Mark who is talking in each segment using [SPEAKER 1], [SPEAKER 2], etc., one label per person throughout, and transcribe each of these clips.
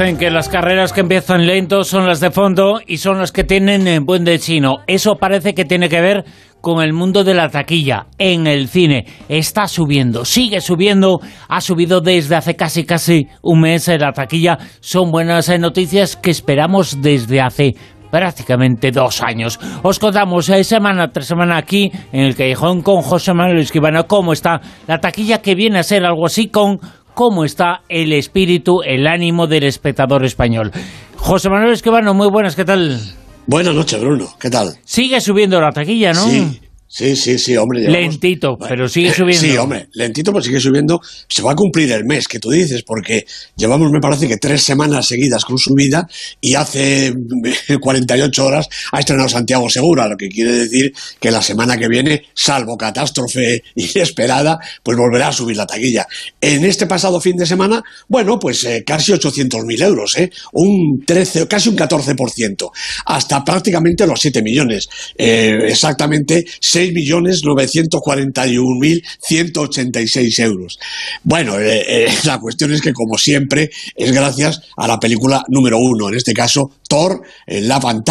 [SPEAKER 1] Que las carreras que empiezan lento son las de fondo y son las que tienen eh, buen destino. Eso parece que tiene que ver con el mundo de la taquilla en el cine. Está subiendo, sigue subiendo, ha subido desde hace casi casi un mes en la taquilla. Son buenas eh, noticias que esperamos desde hace prácticamente dos años. Os contamos eh, semana tras semana aquí en el Callejón con José Manuel Esquivano cómo está la taquilla que viene a ser algo así con cómo está el espíritu, el ánimo del espectador español. José Manuel Esquivano, muy buenas, ¿qué tal?
[SPEAKER 2] Buenas noches, Bruno, ¿qué tal?
[SPEAKER 1] Sigue subiendo la taquilla, ¿no?
[SPEAKER 2] Sí, Sí, sí, sí, hombre.
[SPEAKER 1] lentito, pero sigue subiendo.
[SPEAKER 2] Sí, hombre, lentito, pero sigue subiendo. Se va a cumplir el mes que tú dices, porque llevamos, me parece que tres semanas seguidas con subida y hace 48 horas ha estrenado Santiago Segura, lo que quiere decir que la semana que viene, salvo catástrofe inesperada, pues volverá a subir la taquilla. En este pasado fin de semana, bueno, pues eh, casi 800.000 euros, ¿eh? Un 13, casi un 14%, hasta prácticamente los 7 millones. Eh, exactamente 6.941.186 euros. Bueno, eh, eh, la cuestión es que, como siempre, es gracias a la película número uno, en este caso Thor, el Love and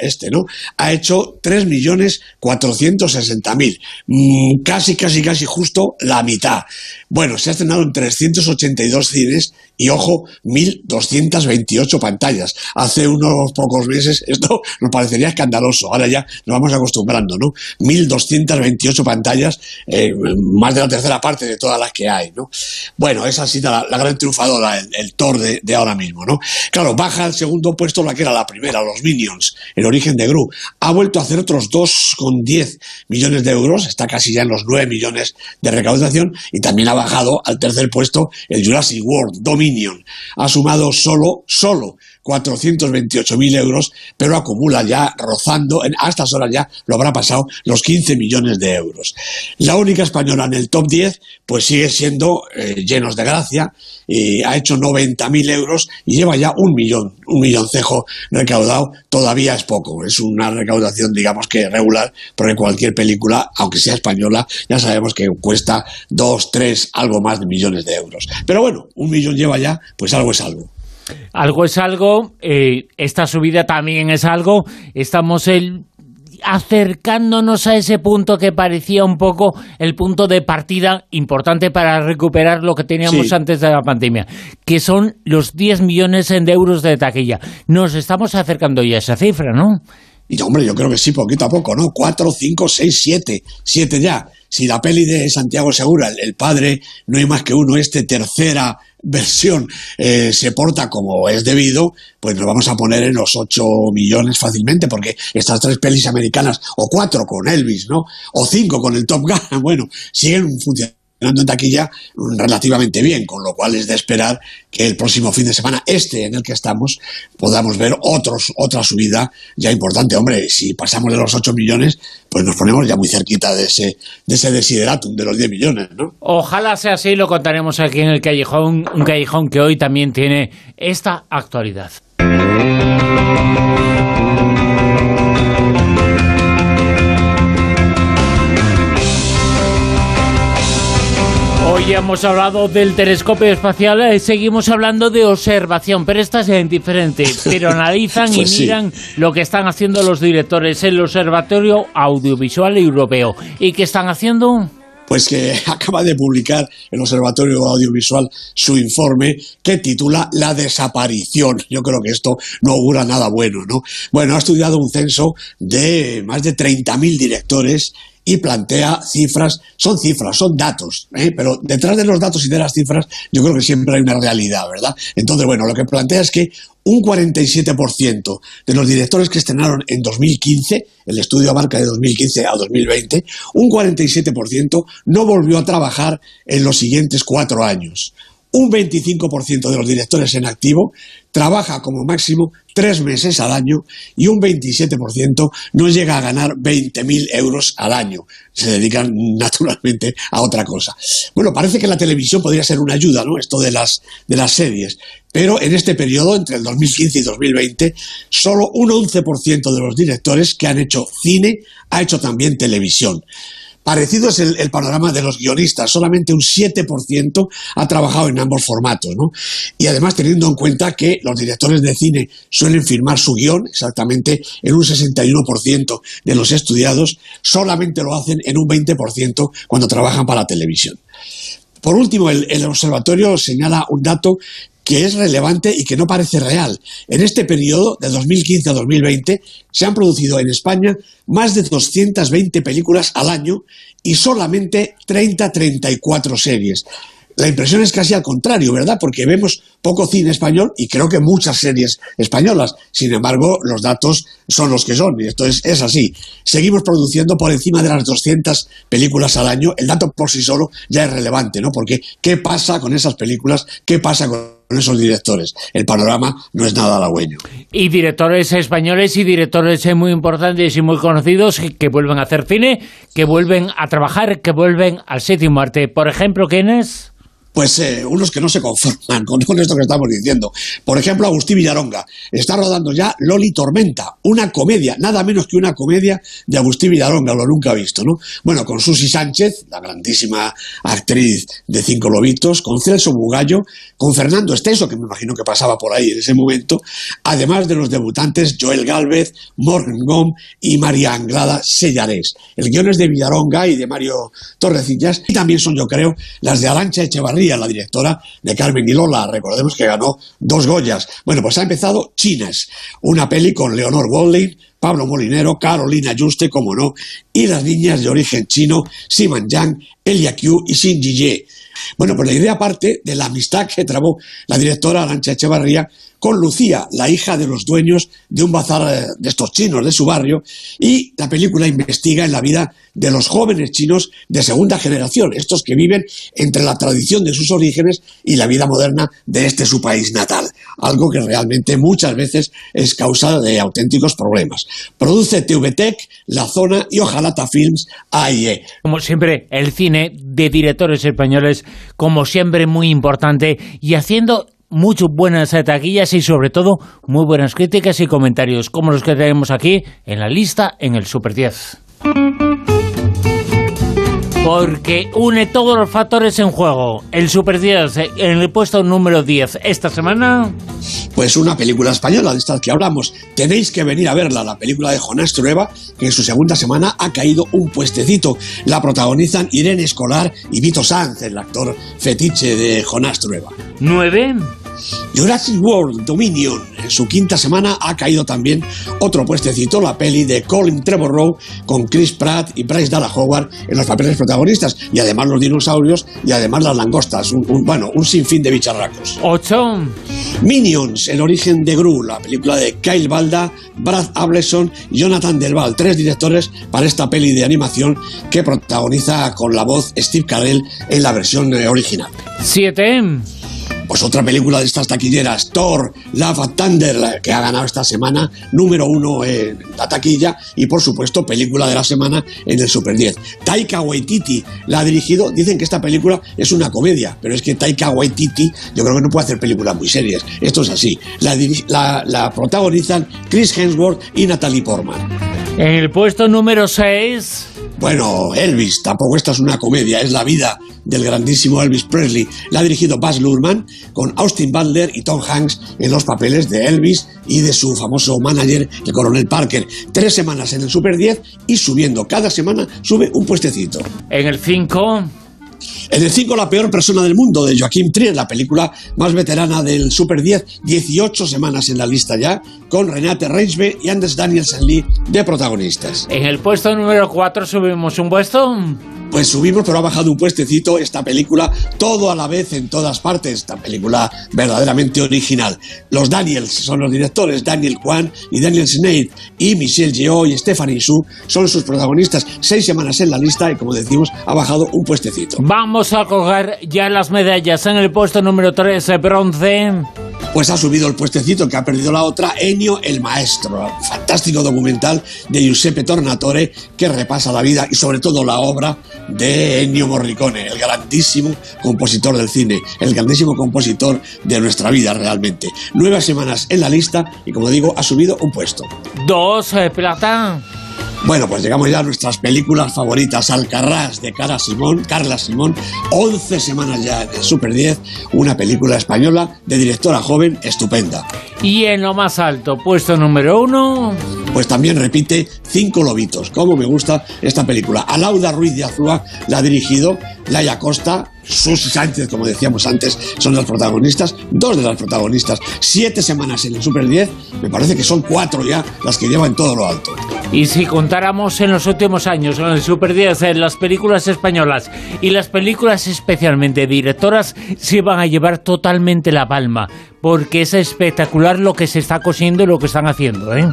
[SPEAKER 2] este, ¿no? Ha hecho 3.460.000, mm, casi, casi, casi justo la mitad. Bueno, se ha estrenado en 382 cines y, ojo, 1.228 pantallas. Hace unos pocos meses esto nos parecería escandaloso, ahora ya nos vamos acostumbrando, ¿no? 1.228 pantallas, eh, más de la tercera parte de todas las que hay, ¿no? Bueno, esa ha sido la, gran triunfadora, el, Thor de, de, ahora mismo, ¿no? Claro, baja al segundo puesto la que era la primera, los Minions, el origen de Gru. Ha vuelto a hacer otros 2,10 millones de euros, está casi ya en los 9 millones de recaudación y también ha bajado al tercer puesto el Jurassic World Dominion. Ha sumado solo, solo 428.000 euros, pero acumula ya rozando, en, a estas horas ya lo habrá pasado los 15 millones de euros. La única española en el top 10, pues sigue siendo eh, llenos de gracia, y ha hecho 90.000 euros y lleva ya un millón, un milloncejo recaudado, todavía es poco, es una recaudación digamos que regular, porque cualquier película, aunque sea española, ya sabemos que cuesta dos, tres, algo más de millones de euros. Pero bueno, un millón lleva ya, pues algo es algo.
[SPEAKER 1] Algo es algo, eh, esta subida también es algo, estamos el, acercándonos a ese punto que parecía un poco el punto de partida importante para recuperar lo que teníamos antes de la pandemia, que son los 10 millones de euros de taquilla. Nos estamos acercando ya a esa cifra, ¿no?
[SPEAKER 2] Y hombre, yo creo que sí, poquito a poco, ¿no? Cuatro, cinco, seis, siete, siete ya. Si la peli de Santiago Segura, el padre, no hay más que uno, este tercera versión eh, se porta como es debido, pues nos vamos a poner en los 8 millones fácilmente, porque estas tres pelis americanas, o cuatro con Elvis, ¿no? O cinco con el Top Gun, bueno, siguen funcionando en taquilla relativamente bien, con lo cual es de esperar que el próximo fin de semana, este en el que estamos, podamos ver otros, otra subida ya importante. Hombre, si pasamos de los 8 millones, pues nos ponemos ya muy cerquita de ese, de ese desideratum de los 10 millones, ¿no?
[SPEAKER 1] Ojalá sea así, lo contaremos aquí en el Callejón, un callejón que hoy también tiene esta actualidad. Hoy hemos hablado del telescopio espacial, y eh, seguimos hablando de observación, pero esta es diferente. Pero analizan y pues miran lo que están haciendo los directores en el Observatorio Audiovisual Europeo. ¿Y qué están haciendo?
[SPEAKER 2] pues que acaba de publicar el Observatorio Audiovisual su informe que titula La desaparición. Yo creo que esto no augura nada bueno, ¿no? Bueno, ha estudiado un censo de más de 30.000 directores y plantea cifras, son cifras, son datos, ¿eh? pero detrás de los datos y de las cifras yo creo que siempre hay una realidad, ¿verdad? Entonces, bueno, lo que plantea es que un 47% de los directores que estrenaron en 2015, el estudio abarca de 2015 a 2020, un 47% no volvió a trabajar en los siguientes cuatro años un 25% de los directores en activo trabaja como máximo tres meses al año y un 27% no llega a ganar 20.000 euros al año. Se dedican naturalmente a otra cosa. Bueno, parece que la televisión podría ser una ayuda, ¿no? Esto de las, de las series. Pero en este periodo, entre el 2015 y 2020, solo un 11% de los directores que han hecho cine ha hecho también televisión. Parecido es el, panorama de los guionistas, solamente un 7% ha trabajado en ambos formatos. Y además teniendo en cuenta que los directores de cine suelen firmar su guion, exactamente en un 61% de los estudiados, solamente lo hacen en un 20% cuando trabajan para la televisión. Por último, el, observatorio señala un dato que es relevante y que no parece real. En este periodo, de 2015 a 2020, se han producido en España más de 220 películas al año y solamente 30-34 series. La impresión es casi al contrario, ¿verdad? Porque vemos poco cine español y creo que muchas series españolas. Sin embargo, los datos son los que son y esto es, es así. Seguimos produciendo por encima de las 200 películas al año. El dato por sí solo ya es relevante, ¿no? Porque ¿qué pasa con esas películas? ¿Qué pasa con esos directores. El panorama no es nada halagüeño.
[SPEAKER 1] Y directores españoles y directores muy importantes y muy conocidos que vuelven a hacer cine, que vuelven a trabajar, que vuelven al séptimo arte. Por ejemplo, ¿quién es?
[SPEAKER 2] Pues eh, unos que no se conforman con, esto que estamos diciendo. Por ejemplo, Agustín Villaronga está rodando ya Loli Tormenta, una comedia, nada menos que una comedia de Agustín Villaronga, lo nunca visto, ¿no? Bueno, con Susi Sánchez, la grandísima actriz de Cinco Lobitos, con Celso Bugallo, con Fernando Esteso, que me imagino que pasaba por ahí en ese momento, además de los debutantes Joel Galvez, Morgan Gom y María Anglada Sellares. El guion es de Villaronga y de Mario Torrecillas, y también son, yo creo, las de Arancha Echevarría, la directora de Carmen y Lola. Recordemos que ganó dos Goyas. Bueno, pues ha empezado Chinas, una peli con Leonor Walding, Pablo Molinero, Carolina Juste, como no, y las niñas de origen chino, Simon Yang, Elia Q y Xin Jie. Bueno, pues la idea parte de la amistad que trabó la directora Arancha Echevarría con Lucía, la hija de los dueños de un bazar eh, de estos chinos de su barrio, y la película investiga en la vida de los jóvenes chinos de segunda generación, estos que viven entre la tradición de sus orígenes y la vida moderna de este su país natal, algo que realmente muchas veces es causa de auténticos problemas. Produce TVTEC, La Zona y Ojalata Films AIE.
[SPEAKER 1] Como siempre, el cine de directores españoles, como siempre, muy importante y haciendo muchas buenas taquillas y sobre todo muy buenas críticas y comentarios como los que tenemos aquí en la lista en el Super 10 porque une todos los factores en juego. El Super 10 en el puesto número 10 esta semana.
[SPEAKER 2] Pues una película española de estas que hablamos. Tenéis que venir a verla, la película de Jonás Trueba, que en su segunda semana ha caído un puestecito. La protagonizan Irene Escolar y Vito Sanz, el actor fetiche de Jonás Trueba.
[SPEAKER 1] 9.
[SPEAKER 2] Jurassic World Dominion, en su quinta semana ha caído también otro puestecito, la peli de Colin Trevorrow con Chris Pratt y Bryce Dallas Howard en los papeles protagonistas, y además los dinosaurios y además las langostas, un, bueno, un sinfín de bicharracos.
[SPEAKER 1] 8.
[SPEAKER 2] Minions, el origen de Gru, la película de Kyle Balda, Brad Ableson y Jonathan Delval, tres directores para esta peli de animación que protagoniza con la voz Steve Carell en la versión original.
[SPEAKER 1] 7.
[SPEAKER 2] Pues otra película de estas taquilleras, Thor, Love and Thunder, que ha ganado esta semana número uno en la taquilla y por supuesto película de la semana en el Super 10. Taika Waititi la ha dirigido, dicen que esta película es una comedia, pero es que Taika Waititi yo creo que no puede hacer películas muy serias, esto es así. La, protagonizan Chris Hemsworth y Natalie Portman.
[SPEAKER 1] En el puesto número 6...
[SPEAKER 2] Bueno, Elvis, tampoco esta es una comedia, es la vida del grandísimo Elvis Presley. La ha dirigido Baz Luhrmann con Austin Butler y Tom Hanks en los papeles de Elvis y de su famoso manager, el coronel Parker. Tres semanas en el Super 10 y subiendo. Cada semana sube un puestecito.
[SPEAKER 1] En el 5...
[SPEAKER 2] En el 5, La peor persona del mundo, de Joaquim Trier, la película más veterana del Super 10, 18 semanas en la lista ya, con Renate Reinsbe y Anders Danielsen Lee de protagonistas.
[SPEAKER 1] En el puesto número 4 subimos un puesto
[SPEAKER 2] pues subimos, pero ha bajado un puestecito esta película, todo a la vez en todas partes, esta película verdaderamente original. Los Daniels son los directores, Daniel Kwan y Daniel Snade, y Michelle Yeoh y Stephanie Su son sus protagonistas. Seis semanas en la lista y, como decimos, ha bajado un puestecito.
[SPEAKER 1] Vamos a coger ya las medallas en el puesto número 13, bronce
[SPEAKER 2] pues ha subido el puestecito que ha perdido la otra, Ennio el Maestro, fantástico documental de Giuseppe Tornatore que repasa la vida y sobre todo la obra de Ennio Morricone, el grandísimo compositor del cine, el grandísimo compositor de nuestra vida realmente. Nueve semanas en la lista y como digo, ha subido un puesto.
[SPEAKER 1] Dos, eh.
[SPEAKER 2] Bueno, pues llegamos ya a nuestras películas favoritas. Alcarrás de Cara Simón, Carla Simón, 11 semanas ya en Super 10, una película española de directora joven estupenda.
[SPEAKER 1] Y en lo más alto, puesto número uno.
[SPEAKER 2] Pues también repite Cinco Lobitos. Como me gusta esta película. Alauda Ruiz de Azúa la ha dirigido, Laia Costa, Susi Sánchez, como decíamos antes, son los protagonistas, dos de las protagonistas, siete semanas en el Super 10, me parece que son cuatro ya las que llevan todo lo alto.
[SPEAKER 1] Y si contáramos en los últimos años en el Super 10 en las películas españolas y las películas especialmente directoras se van a llevar totalmente la palma, porque es espectacular lo que se está cosiendo y lo que están haciendo, ¿eh?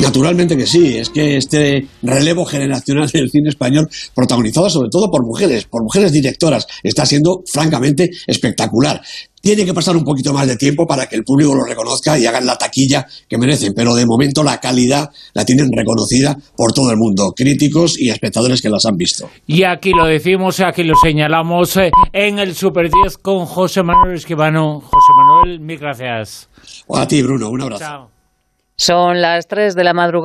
[SPEAKER 2] Naturalmente que sí, es que este relevo generacional del cine español, protagonizado sobre todo por mujeres, por mujeres directoras, está siendo francamente espectacular. Tiene que pasar un poquito más de tiempo para que el público lo reconozca y hagan la taquilla que merecen, pero de momento la calidad la tienen reconocida por todo el mundo, críticos y espectadores que las han visto.
[SPEAKER 1] Y aquí lo decimos, aquí lo señalamos eh, en el Super 10 con José Manuel Esquivano. José Manuel, mil gracias.
[SPEAKER 2] A ti, Bruno, un abrazo.
[SPEAKER 1] Chao.
[SPEAKER 3] Son las 3 de la madrugada.